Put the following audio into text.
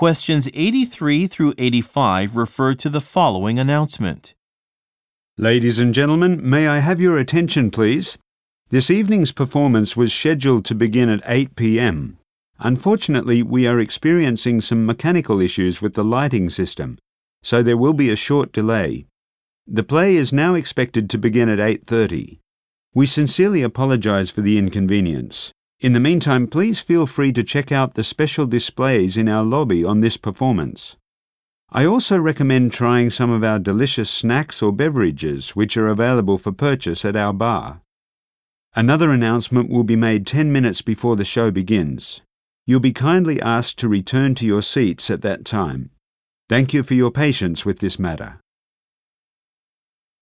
Questions 83 through 85 refer to the following announcement. Ladies and gentlemen, may I have your attention, please? This evening's performance was scheduled to begin at 8 pm. Unfortunately, we are experiencing some mechanical issues with the lighting system, so there will be a short delay. The play is now expected to begin at 8:30. We sincerely apologize for the inconvenience. In the meantime, please feel free to check out the special displays in our lobby on this performance. I also recommend trying some of our delicious snacks or beverages which are available for purchase at our bar. Another announcement will be made 10 minutes before the show begins. You'll be kindly asked to return to your seats at that time. Thank you for your patience with this matter.